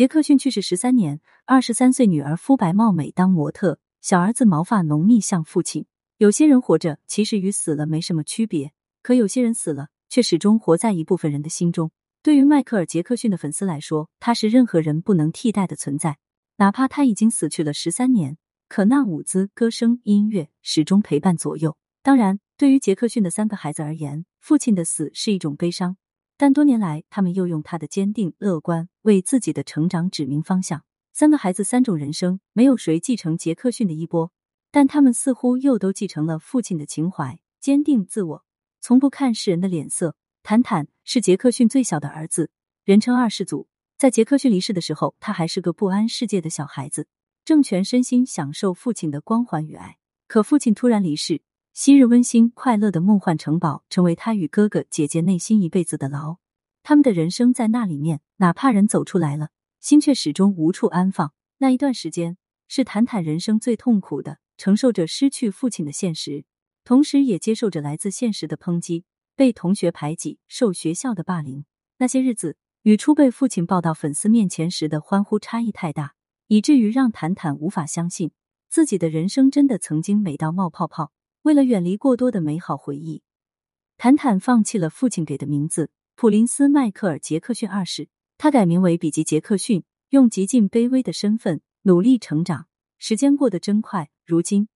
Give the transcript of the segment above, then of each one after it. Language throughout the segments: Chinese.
杰克逊去世十三年，二十三岁女儿肤白貌美当模特，小儿子毛发浓密像父亲。有些人活着其实与死了没什么区别，可有些人死了却始终活在一部分人的心中。对于迈克尔·杰克逊的粉丝来说，他是任何人不能替代的存在。哪怕他已经死去了十三年，可那舞姿、歌声、音乐始终陪伴左右。当然，对于杰克逊的三个孩子而言，父亲的死是一种悲伤，但多年来，他们又用他的坚定、乐观为自己的成长指明方向。三个孩子，三种人生，没有谁继承杰克逊的衣钵，但他们似乎又都继承了父亲的情怀，坚定自我，从不看世人的脸色。坦坦是杰克逊最小的儿子，人称二世祖。在杰克逊离世的时候，他还是个不安世界的小孩子，正全身心享受父亲的光环与爱。可父亲突然离世，昔日温馨快乐的梦幻城堡，成为他与哥哥姐姐内心一辈子的牢。他们的人生在那里面，哪怕人走出来了，心却始终无处安放。那一段时间是坦坦人生最痛苦的，承受着失去父亲的现实，同时也接受着来自现实的抨击。被同学排挤，受学校的霸凌，那些日子与初被父亲抱到粉丝面前时的欢呼差异太大，以至于让坦坦无法相信自己的人生真的曾经美到冒泡泡。为了远离过多的美好回忆，坦坦放弃了父亲给的名字普林斯迈克尔杰克逊二世，他改名为比吉杰克逊，用极尽卑微的身份努力成长。时间过得真快，如今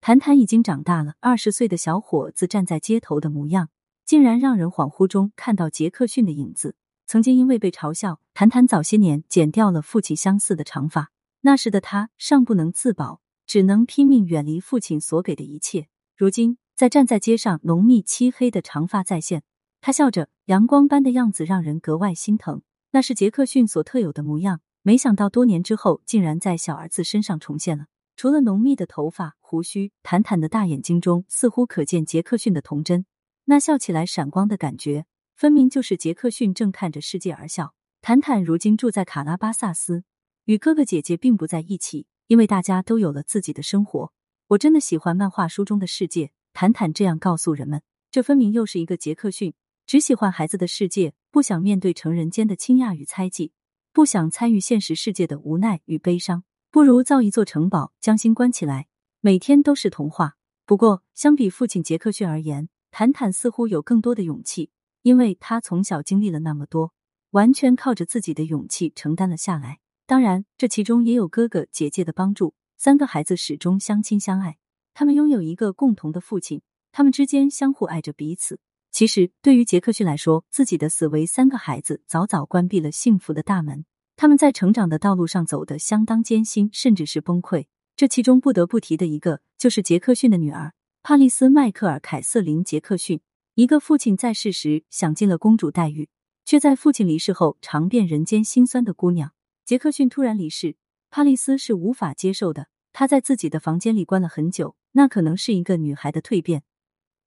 坦坦已经长大了，二十岁的小伙子站在街头的模样。竟然让人恍惚中看到杰克逊的影子。曾经因为被嘲笑，谈谈早些年剪掉了父亲相似的长发。那时的他尚不能自保，只能拼命远离父亲所给的一切。如今在站在街上，浓密漆黑的长发再现，他笑着，阳光般的样子让人格外心疼。那是杰克逊所特有的模样。没想到多年之后，竟然在小儿子身上重现了。除了浓密的头发、胡须，坦坦的大眼睛中似乎可见杰克逊的童真。那笑起来闪光的感觉，分明就是杰克逊正看着世界而笑。坦坦如今住在卡拉巴萨斯，与哥哥姐姐并不在一起，因为大家都有了自己的生活。我真的喜欢漫画书中的世界，坦坦这样告诉人们。这分明又是一个杰克逊，只喜欢孩子的世界，不想面对成人间的惊讶与猜忌，不想参与现实世界的无奈与悲伤。不如造一座城堡，将心关起来，每天都是童话。不过，相比父亲杰克逊而言，坦坦似乎有更多的勇气，因为他从小经历了那么多，完全靠着自己的勇气承担了下来。当然，这其中也有哥哥姐姐的帮助。三个孩子始终相亲相爱，他们拥有一个共同的父亲，他们之间相互爱着彼此。其实，对于杰克逊来说，自己的死为三个孩子早早关闭了幸福的大门。他们在成长的道路上走得相当艰辛，甚至是崩溃。这其中不得不提的一个，就是杰克逊的女儿。帕丽斯·迈克尔·凯瑟琳·杰克逊，一个父亲在世时享尽了公主待遇，却在父亲离世后尝遍人间辛酸的姑娘。杰克逊突然离世，帕丽斯是无法接受的。她在自己的房间里关了很久，那可能是一个女孩的蜕变。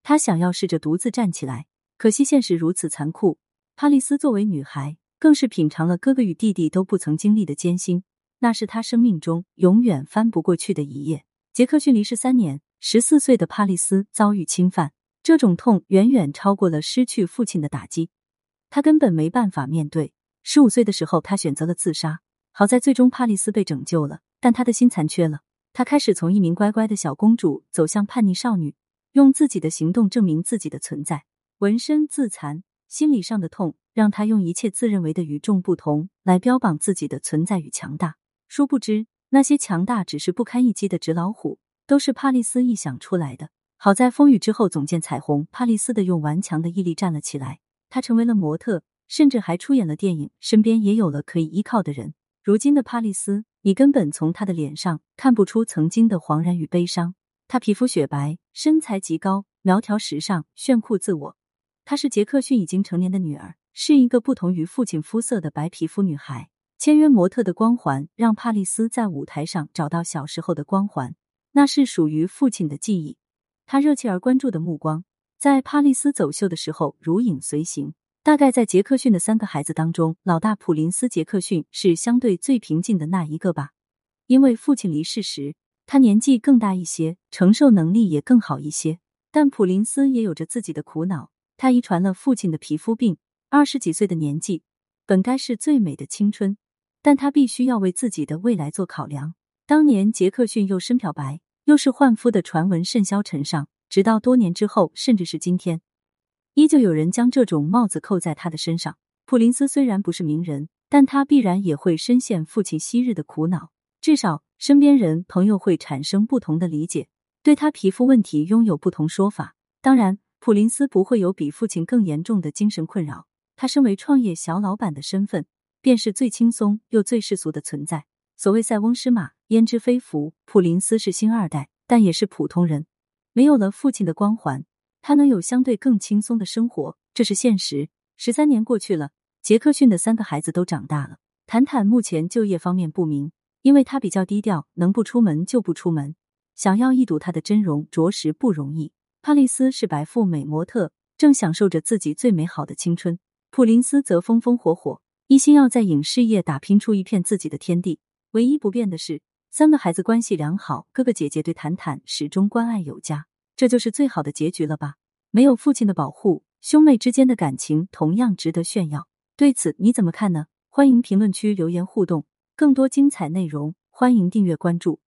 她想要试着独自站起来，可惜现实如此残酷。帕丽斯作为女孩，更是品尝了哥哥与弟弟都不曾经历的艰辛，那是她生命中永远翻不过去的一页。杰克逊离世三年。十四岁的帕丽斯遭遇侵犯，这种痛远远超过了失去父亲的打击，他根本没办法面对。十五岁的时候，他选择了自杀。好在最终帕丽斯被拯救了，但他的心残缺了。他开始从一名乖乖的小公主走向叛逆少女，用自己的行动证明自己的存在。纹身、自残、心理上的痛，让他用一切自认为的与众不同来标榜自己的存在与强大。殊不知，那些强大只是不堪一击的纸老虎。都是帕丽斯臆想出来的。好在风雨之后总见彩虹，帕丽斯的用顽强的毅力站了起来。她成为了模特，甚至还出演了电影，身边也有了可以依靠的人。如今的帕丽斯，你根本从她的脸上看不出曾经的惶然与悲伤。她皮肤雪白，身材极高，苗条时尚，炫酷自我。她是杰克逊已经成年的女儿，是一个不同于父亲肤色的白皮肤女孩。签约模特的光环让帕丽斯在舞台上找到小时候的光环。那是属于父亲的记忆，他热切而关注的目光，在帕丽斯走秀的时候如影随形。大概在杰克逊的三个孩子当中，老大普林斯·杰克逊是相对最平静的那一个吧。因为父亲离世时，他年纪更大一些，承受能力也更好一些。但普林斯也有着自己的苦恼，他遗传了父亲的皮肤病。二十几岁的年纪，本该是最美的青春，但他必须要为自己的未来做考量。当年杰克逊又深漂白又是换夫的传闻甚嚣尘上，直到多年之后，甚至是今天，依旧有人将这种帽子扣在他的身上。普林斯虽然不是名人，但他必然也会深陷父亲昔日的苦恼，至少身边人朋友会产生不同的理解，对他皮肤问题拥有不同说法。当然，普林斯不会有比父亲更严重的精神困扰。他身为创业小老板的身份，便是最轻松又最世俗的存在。所谓塞翁失马，焉知非福？普林斯是星二代，但也是普通人。没有了父亲的光环，他能有相对更轻松的生活，这是现实。十三年过去了，杰克逊的三个孩子都长大了。坦坦目前就业方面不明，因为他比较低调，能不出门就不出门。想要一睹他的真容，着实不容易。帕丽斯是白富美模特，正享受着自己最美好的青春。普林斯则风风火火，一心要在影视业打拼出一片自己的天地。唯一不变的是，三个孩子关系良好，哥哥姐姐对坦坦始终关爱有加，这就是最好的结局了吧？没有父亲的保护，兄妹之间的感情同样值得炫耀。对此你怎么看呢？欢迎评论区留言互动，更多精彩内容欢迎订阅关注。